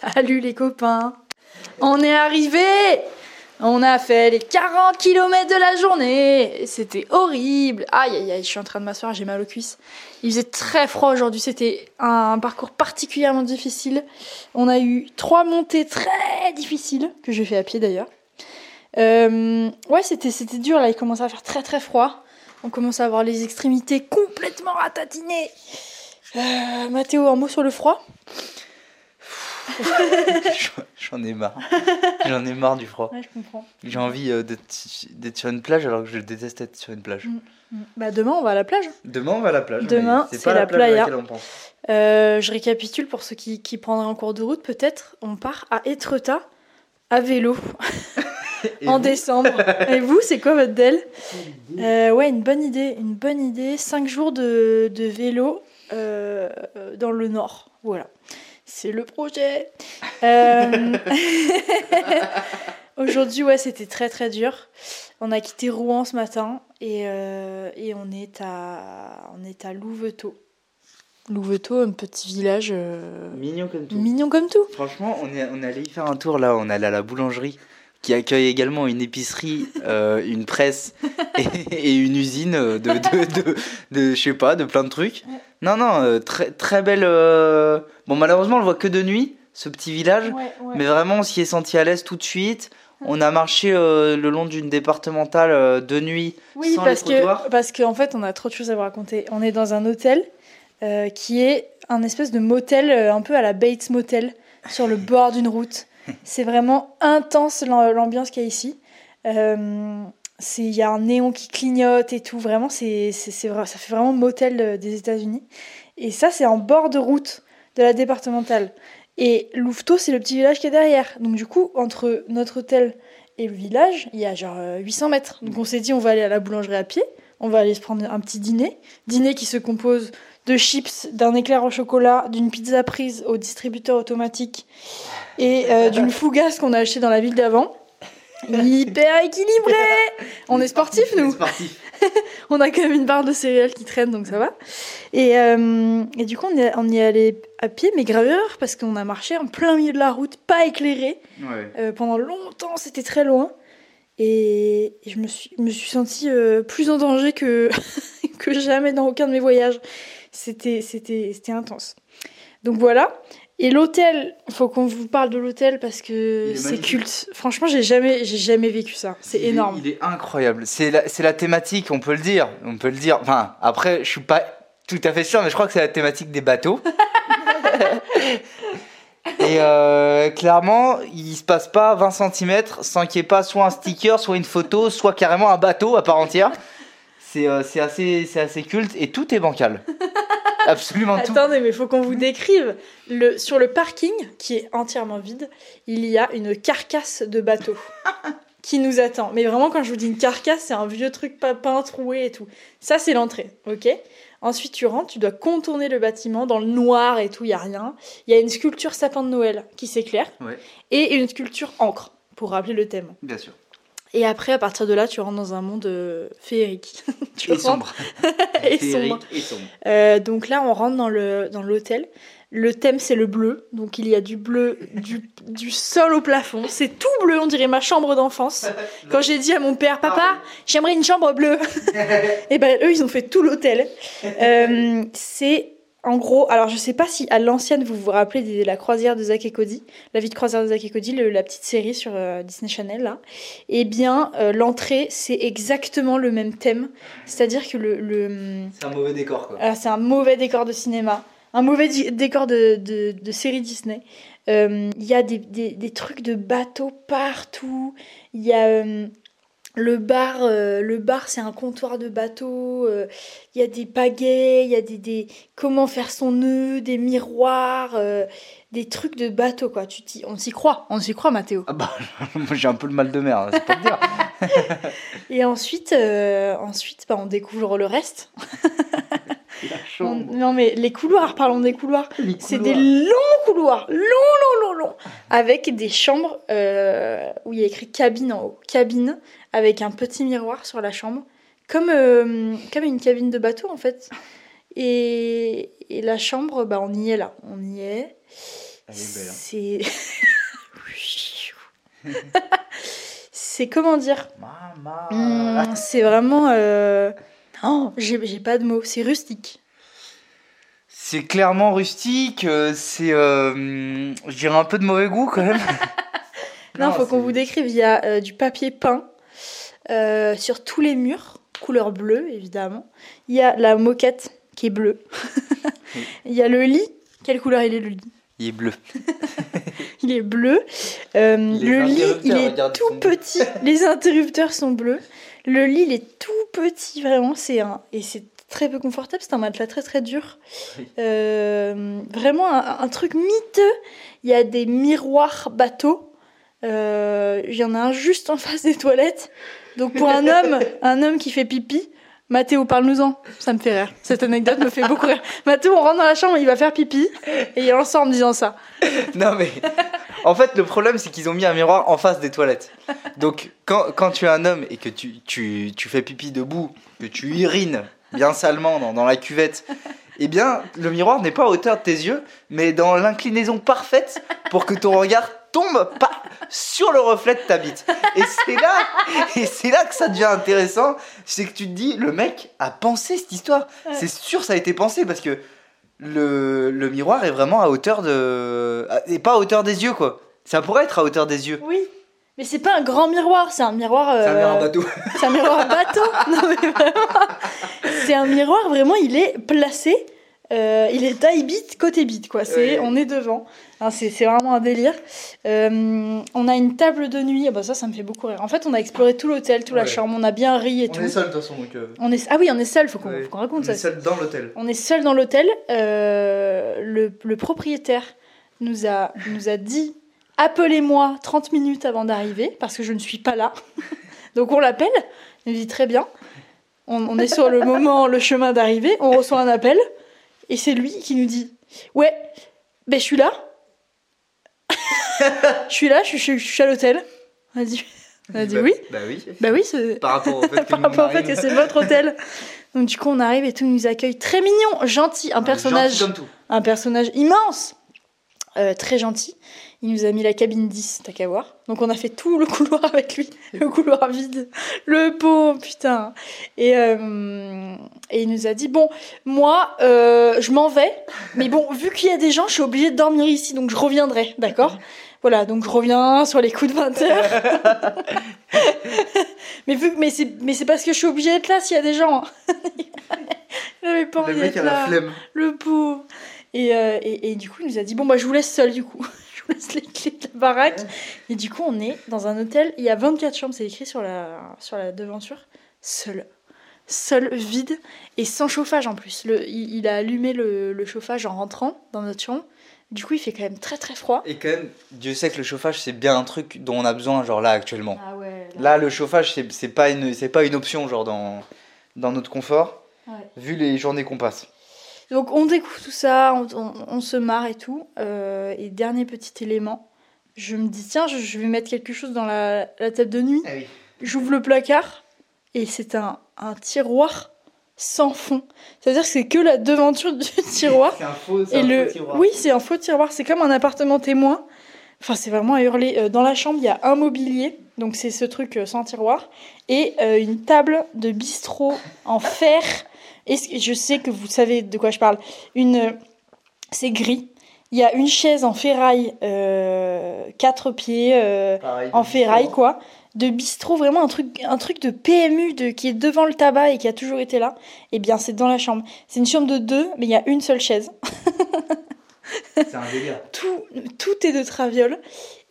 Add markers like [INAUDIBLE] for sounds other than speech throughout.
Salut les copains On est arrivé On a fait les 40 km de la journée C'était horrible Aïe aïe aïe, je suis en train de m'asseoir, j'ai mal aux cuisses. Il faisait très froid aujourd'hui, c'était un parcours particulièrement difficile. On a eu trois montées très difficiles, que j'ai fait à pied d'ailleurs. Euh, ouais, c'était, c'était dur là, il commençait à faire très très froid. On commence à avoir les extrémités complètement ratatinées. Euh, Mathéo, un mot sur le froid? [LAUGHS] J'en ai marre. J'en ai marre du froid. Ouais, je comprends. J'ai envie euh, d'être sur une plage alors que je déteste être sur une plage. Mm. Mm. Bah demain, on va à la plage. Demain, on va à la plage. Demain, c'est pas la plage à playa. laquelle on pense. Euh, je récapitule pour ceux qui, qui prendraient en cours de route, peut-être. On part à Étretat à vélo [LAUGHS] en décembre. Et vous, c'est quoi votre del Euh, Ouais, une bonne idée. Une bonne idée. Cinq jours de, de vélo euh, dans le nord. Voilà. C'est le projet. Euh, [LAUGHS] Aujourd'hui, ouais, c'était très très dur. On a quitté Rouen ce matin et, euh, et on, est à, on est à Louveteau. Louveteau, un petit village euh, Mignon comme tout. mignon comme tout. Franchement, on est, on est allé y faire un tour là. On est allé à la boulangerie qui accueille également une épicerie, euh, une presse et, et une usine euh, de, de, de, de- je sais pas, de plein de trucs. Non, non, très, très belle. Bon, malheureusement, on le voit que de nuit, ce petit village. Ouais, ouais. Mais vraiment, on s'y est senti à l'aise tout de suite. On a marché euh, le long d'une départementale euh, de nuit Oui, sans parce les trottoirs. que parce qu'en fait, on a trop de choses à vous raconter. On est dans un hôtel euh, qui est un espèce de motel un peu à la Bates Motel sur le [LAUGHS] bord d'une route. C'est vraiment intense l'am- l'ambiance qu'il y a ici. C'est il y a un néon qui clignote et tout. Vraiment, c'est ça fait vraiment motel des États-Unis. Et ça, c'est en bord de route de la départementale. Et Louveteau, c'est le petit village qui est derrière. Donc du coup, entre notre hôtel et le village, il y a genre euh, 800 mètres. Donc on s'est dit, on va aller à la boulangerie à pied, on va aller se prendre un petit dîner. Dîner qui se compose de chips, d'un éclair au chocolat, d'une pizza prise au distributeur automatique et euh, d'une fougasse qu'on a acheté dans la ville d'avant. [LAUGHS] Hyper équilibré On est sportifs, nous Sportif. [LAUGHS] on a quand même une barre de céréales qui traîne, donc ça va. Et, euh, et du coup, on, est, on y est allé à pied, mais grave erreur, parce qu'on a marché en plein milieu de la route, pas éclairé. Ouais. Euh, pendant longtemps, c'était très loin. Et, et je me suis, me suis sentie euh, plus en danger que, [LAUGHS] que jamais dans aucun de mes voyages. C'était intense. Donc voilà. Et l'hôtel, il faut qu'on vous parle de l'hôtel parce que c'est culte. Franchement, j'ai jamais, j'ai jamais vécu ça. C'est Il est- énorme. Il est incroyable. C'est la, c'est la thématique, on peut le dire. On peut le dire. Enfin, après, je suis pas tout à fait sûr, mais je crois que c'est la thématique des bateaux. [LAUGHS] Et euh, clairement, il se passe pas 20 cm sans qu'il n'y ait pas soit un sticker, soit une photo, soit carrément un bateau à part entière. C'est euh, c'est assez, c'est assez culte et tout est bancal. [LAUGHS] [LAUGHS] Absolument tout. Attendez, mais il faut qu'on vous décrive. Le, sur le parking, qui est entièrement vide, il y a une carcasse de bateau [LAUGHS] qui nous attend. Mais vraiment, quand je vous dis une carcasse, c'est un vieux truc pas peint, troué et tout. Ça, c'est l'entrée, ok? Ensuite, tu rentres, tu dois contourner le bâtiment dans le noir et tout, il y a rien. Il y a une sculpture sapin de Noël qui s'éclaire Ouais, et une sculpture encre pour rappeler le thème. bien sûr. Et après, à partir de là, tu rentres dans un monde euh, féerique. [LAUGHS] tu Et sombre. [LAUGHS] Et Féerique sombre. Et sombre. Euh, donc là, on rentre dans le dans l'hôtel. Le thème, c'est le bleu. Donc il y a du bleu du, du sol au plafond. C'est tout bleu, on dirait ma chambre d'enfance. [LAUGHS] Quand j'ai dit à mon père, papa, j'aimerais une chambre bleue. Et ben eux, ils ont fait tout l'hôtel. Euh, c'est en gros, alors je sais pas si à l'ancienne vous vous rappelez de la croisière de Zack et Cody, la vie de croisière de Zack et Cody, le- la petite série sur euh, Disney Channel là. Eh bien, euh, l'entrée, c'est exactement le même thème. C'est-à-dire que le- le C'est un mauvais décor quoi. ah, c'est un mauvais décor de cinéma, un mauvais décor de, de, de série Disney. Euh, Il y a des, des, des trucs de bateaux partout. Il y a euh, le bar, euh, le bar c'est un comptoir de bateau. euh, Il y a des pagaies, il y a des, des comment faire son nœud, des miroirs, euh, des trucs de bateau quoi. Tu on s'y croit, on s'y croit Mathéo. Ah bah, [LAUGHS] j'ai un peu le mal de mer, hein, c'est pas dire. [LAUGHS] Et ensuite, ensuite bah, on découvre le reste. [LAUGHS] La On- chambre. non mais les couloirs, parlons des couloirs. C'est des longs couloirs, longs, longs, longs, longs, avec des chambres où il y a écrit cabine en haut. Cabine avec un petit miroir sur la chambre, comme, euh, comme une cabine de bateau en fait. Et, et la chambre, bah, on y est là, on y est. Elle est belle. hein. C'est. [LAUGHS] c'est comment dire? Hum, C'est vraiment. euh, Oh, j'ai pas de mots. C'est rustique. C'est clairement rustique, euh, c'est, euh, je dirais un peu de mauvais goût quand même. [LAUGHS] Non, faut qu'on vous décrive. Il y a euh, du papier peint euh, sur tous les murs, couleur bleue évidemment. Il y a la moquette qui est bleue. Oui. [LAUGHS] Il y a le lit. Quelle couleur il est le lit? Il est bleu. [LAUGHS] Il est bleu. Euh, le lit, il est tout petit. [LAUGHS] Les interrupteurs sont bleus. Le lit, il est tout petit, vraiment. C'est un et c'est très peu confortable. C'est un matelas très très dur. Oui. Euh, vraiment un, un truc miteux. Il y a des miroirs bateaux. Euh, Il y en a un juste en face des toilettes. Donc pour un homme, un homme qui fait pipi. Mathéo, parle-nous-en. Ça me fait rire. Cette anecdote me fait beaucoup rire. Mathéo, on rentre dans la chambre, il va faire pipi. Et il en sort en me disant ça. Non mais, en fait le problème c'est qu'ils ont mis un miroir en face des toilettes. Donc quand, quand tu es un homme et que tu, tu, tu fais pipi debout, que tu urines bien salement dans, dans la cuvette, eh bien le miroir n'est pas à hauteur de tes yeux, mais dans l'inclinaison parfaite pour que ton regard tombe pas sur le reflet de ta bite. Et c'est là, et c'est là que ça devient intéressant, c'est que tu te dis le mec a pensé cette histoire. Ouais. C'est sûr ça a été pensé parce que le, le miroir est vraiment à hauteur de. Et pas à hauteur des yeux, quoi. Ça pourrait être à hauteur des yeux. Oui. Mais c'est pas un grand miroir, c'est un miroir. euh, bateau. C'est un miroir bateau. [LAUGHS] Non mais vraiment. C'est un miroir vraiment, il est placé. Euh, il est taille bite côté bite quoi. C'est, Ouais. on est devant. Hein, c'est, c'est vraiment un délire. Euh, on a une table de nuit. Ah bah ça, ça me fait beaucoup rire. En fait, on a exploré tout l'hôtel, toute la Ouais. chambre. On a bien ri et tout. seul de toute façon, donc. euh, On est- Ah oui, on est seul. Faut qu'on, ouais. faut qu'on raconte On ça. est seul dans l'hôtel. On est seul dans l'hôtel. Le, le propriétaire nous a, nous a dit appelez-moi 30 minutes avant d'arriver parce que je ne suis pas là. [LAUGHS] Donc on l'appelle. Il nous dit très bien. On, on est sur le moment, le chemin d'arrivée. On reçoit un appel et c'est lui qui nous dit ouais, ben je suis là. je suis là. Je suis, je suis à l'hôtel. On a dit, on a dit Bah- oui. Bah oui. Bah oui, c'est Par rapport au [LAUGHS] fait que par rapport au fait que c'est votre hôtel. Donc du coup, on arrive et tout il nous accueille très mignon, gentil, un personnage, gentil comme tout. un personnage immense, euh, très gentil. Il nous a mis la cabine 10, t'as qu'à voir. Donc on a fait tout le [LAUGHS] couloir avec lui, le couloir vide, le pot, putain. Et, euh, et il nous a dit bon, moi, euh, je m'en vais, mais bon, vu qu'il y a des gens, je suis obligée de dormir ici, donc je reviendrai, d'accord? Voilà, donc je reviens sur les coups de 20 heures. [LAUGHS] mais vu que- mais c'est mais c'est parce que je suis obligée d'être là s'il y a des gens. [LAUGHS] Il avait pas Le envie mec d'être a la flemme. Le pauvre. Et, euh, et, et du coup, il nous a dit Bon, bah, je vous laisse seul, du coup. [LAUGHS] je vous laisse les clés de la baraque. Et du coup, on est dans un hôtel. Il y a 24 chambres, c'est écrit sur la, sur la devanture. Seul. Seul, vide et sans chauffage en plus. Le, il, il a allumé le, le chauffage en rentrant dans notre chambre. Du coup, il fait quand même très très froid. Et quand même, Dieu sait que le chauffage c'est bien un truc dont on a besoin, genre là actuellement. Ah ouais. Là, le chauffage c'est pas une pas une option genre dans dans notre confort, Ouais. vu les journées qu'on passe. Donc on découvre tout ça, on, on- on se marre et tout. Euh, et dernier petit élément, je me dis tiens, je, je vais mettre quelque chose dans la, la table de nuit. Ah oui. J'ouvre le placard et c'est un, un tiroir sans fond. C'est-à-dire que c'est que la devanture du [LAUGHS] tiroir. C'est un faux, Et un le... faux tiroir. Oui, c'est un faux tiroir. C'est comme un appartement témoin. Enfin, c'est vraiment à hurler. Euh, Dans la chambre, il y a un mobilier. Donc, c'est ce truc euh, sans tiroir. Et euh, une table de bistrot en fer. Et je sais que vous savez de quoi je parle. Une... euh, C'est gris. Il y a une chaise en ferraille, euh, quatre pieds, euh, Pareil, en ferraille, bistrot. quoi. De bistrot, vraiment un truc, un truc de PMU de, qui est devant le tabac et qui a toujours été là. Eh bien, c'est dans la chambre. C'est une chambre de deux, mais il y a une seule chaise. [LAUGHS] C'est un délire. [LAUGHS] Tout, tout est de traviole.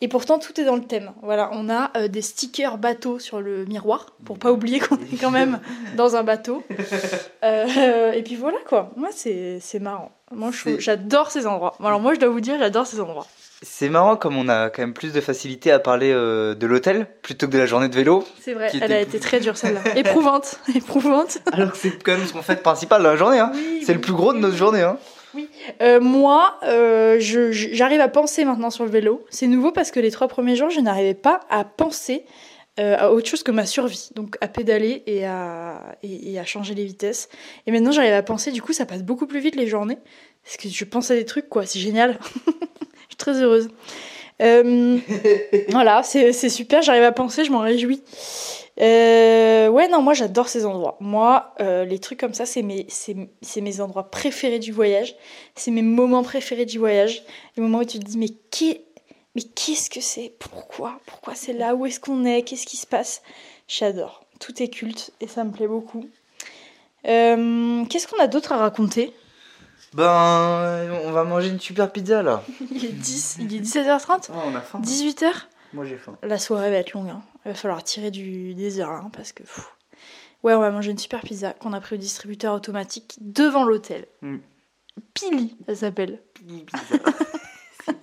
Et pourtant, tout est dans le thème. Voilà, on a euh, des stickers bateau sur le miroir, pour pas oublier qu'on est quand même [LAUGHS] dans un bateau. Euh, et puis voilà, quoi. Moi, c'est marrant. Moi, j'adore ces endroits. Alors, moi, je dois vous dire, j'adore ces endroits. C'est marrant comme on a quand même plus de facilité à parler euh, de l'hôtel plutôt que de la journée de vélo. C'est vrai, elle était a été très dure, celle-là. [LAUGHS] Éprouvante. Éprouvante. Alors que c'est quand même ce qu'on fait de principal dans la journée. Hein. Oui, C'est le plus gros de notre journée. Hein. Euh, moi, euh, je- j'arrive à penser maintenant sur le vélo. C'est nouveau parce que les trois premiers jours, je n'arrivais pas à penser euh, à autre chose que ma survie. Donc à pédaler et à, et, et à changer les vitesses. Et maintenant, j'arrive à penser, du coup, ça passe beaucoup plus vite les journées. Parce que je pense à des trucs, quoi. C'est génial. [LAUGHS] je très heureuse. Euh, [LAUGHS] voilà, c'est c'est super, j'arrive à penser, je m'en réjouis. Euh, ouais, non, moi j'adore ces endroits. Moi, euh, les trucs comme ça, c'est mes, c'est, c'est mes endroits préférés du voyage. C'est mes moments préférés du voyage. Les moments où tu te dis, mais, qui, mais qu'est-ce que c'est? Pourquoi? Pourquoi c'est là? Où est-ce qu'on est? Qu'est-ce qui se passe? J'adore. Tout est culte et ça me plaît beaucoup. Euh, qu'est-ce qu'on a d'autre à raconter? Ben, on va manger une super pizza là. [LAUGHS] Il est 10, il est 17h30 Oh, on a faim. 18h Moi j'ai faim. La soirée va être longue. hein. Il va falloir tirer du, des heures hein, parce que. pff. Ouais, on va manger une super pizza qu'on a pris au distributeur automatique devant l'hôtel. Mm. Pili, elle s'appelle. Pizza [LAUGHS]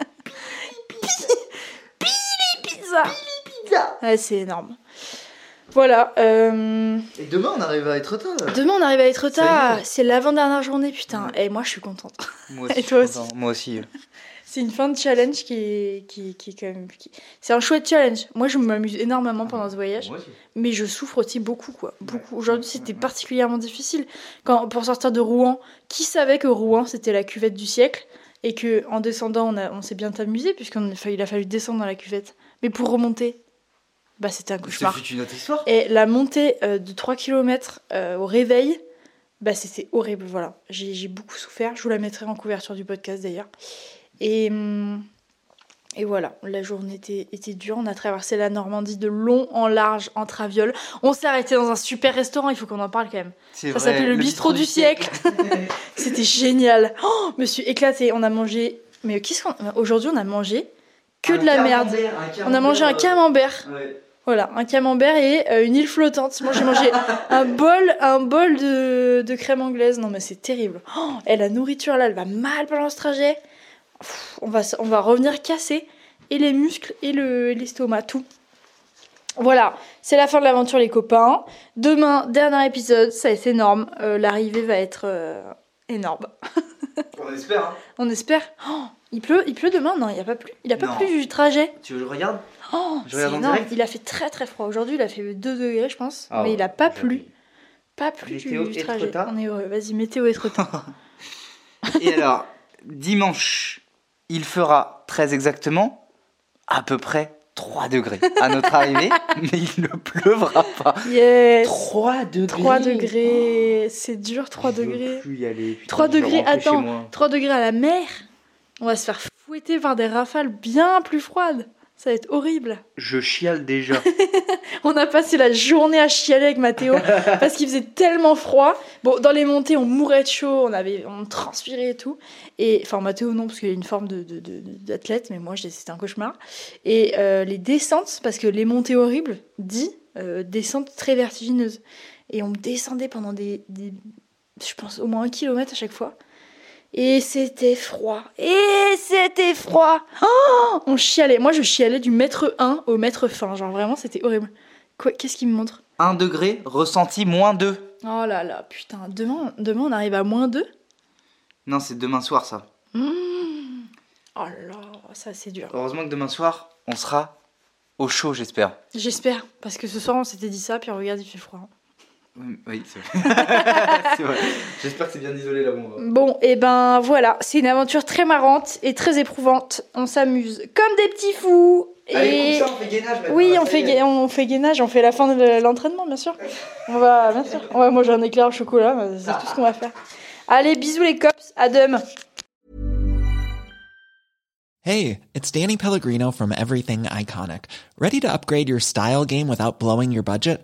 Pizza. Ouais, c'est énorme. Voilà. euh, Et demain on arrive à être tard. Demain, on arrive à être Ça tard. est. C'est l'avant-dernière journée, putain. Et moi, je suis contente. Moi [LAUGHS] Et toi content. Moi aussi. C'est une fin de challenge qui est, qui, qui est quand même. qui- C'est un chouette challenge. Moi, je m'amuse énormément pendant ce voyage. Mais je souffre aussi beaucoup, quoi. Beaucoup. Aujourd'hui, c'était particulièrement difficile. Quand, pour sortir de Rouen, qui savait que Rouen, c'était la cuvette du siècle Et que en descendant, on, a- on s'est bien amusé, puisqu'il a, fallu- il a fallu descendre dans la cuvette. Mais pour remonter, bah, c'était un cauchemar. une autre histoire. Et la montée euh, de 3 km au réveil, bah, c'était horrible. Voilà. J'ai beaucoup souffert. Je vous la mettrai en couverture du podcast d'ailleurs. Et, hum, et voilà, la journée était, était dure. On a traversé la Normandie de long en large en traviole. On s'est arrêté dans un super restaurant, il faut qu'on en parle quand même. C'est Ça vrai, s'appelle le bistrot du siècle. [LAUGHS] C'était génial. Oh, je me suis éclatée. On a mangé. Mais qu'est-ce qu'on. Aujourd'hui, on a mangé que Un de la merde. On a mangé un camembert, euh, ouais. Voilà, un camembert et euh, une île flottante. Moi, j'ai mangé [LAUGHS] un bol, un bol de, de crème anglaise. Non, mais c'est terrible. Oh, et la nourriture, là, elle va mal pendant ce trajet. On, va, on va revenir casser. Et les muscles, et le- et l'estomac, tout. Voilà, c'est la fin de l'aventure, les copains. Demain, dernier épisode, ça va être énorme. Euh, L'arrivée va être euh, énorme. [LAUGHS] On espère. hein. On espère. Oh, il pleut, il pleut demain? Non, il n'y a pas plu. Il a pas Non. plu du trajet. Tu veux que je regarde? Oh, Je regarde en énorme. direct Il a fait très très froid. Aujourd'hui, il a fait 2 degrés, je pense. Ah mais il a pas plu. Pas plu du, Météo du et trajet. On est heureux. Vas-y, météo et Etretat. [LAUGHS] Et alors, dimanche, il fera très exactement à peu près 3 degrés à notre [LAUGHS] arrivée, mais il ne pleuvra pas. Yes 3 degrés 3 degrés. C'est dur, 3 Je veux degrés. plus y aller. putain, 3 je veux degrés, attends. moi. 3 degrés à la mer. On va se faire fouetter par des rafales bien plus froides. Ça va être horrible. Je chiale déjà. [LAUGHS] On a passé la journée à chialer avec Mathéo [LAUGHS] parce qu'il faisait tellement froid. Bon, dans les montées, on mourait de chaud, on avait, on transpirait et tout. Et enfin, Mathéo non, parce qu'il a une forme de, de- d'athlète, mais moi, c'était un cauchemar. Et euh, les descentes, parce que les montées horribles, dit euh, descentes très vertigineuses. Et on descendait pendant des, des- je pense, au moins un kilomètre à chaque fois. Et c'était froid. Et c'était froid. Oh on chialait. Moi, je chialais du mètre 1 au mètre fin. Genre, vraiment, c'était horrible. Quoi Qu'est-ce qu'il me montre? 1 degré, ressenti moins 2. Oh là là, putain. Demain, demain on arrive à moins 2 Non, c'est demain soir ça. Oh là là, ça c'est dur. Heureusement que demain soir, on sera au chaud, j'espère. J'espère. Parce que ce soir, on s'était dit ça, puis regarde, il fait froid. Oui, oui, c'est vrai. [LAUGHS] C'est vrai. J'espère que c'est bien isolé là où on va. Bon, et ben voilà. C'est une aventure très marrante et très éprouvante. On s'amuse comme des petits fous. Et... on fait gainage maintenant, Oui, là, on fait, on gainage, on fait la fin de l'entraînement, bien sûr. On va, bien sûr. On va manger un éclair au chocolat, c'est tout ce qu'on va faire. Allez, bisous les cops, à demain. Hey, it's Danny Pellegrino from Everything Iconic. Ready to upgrade your style game without blowing your budget?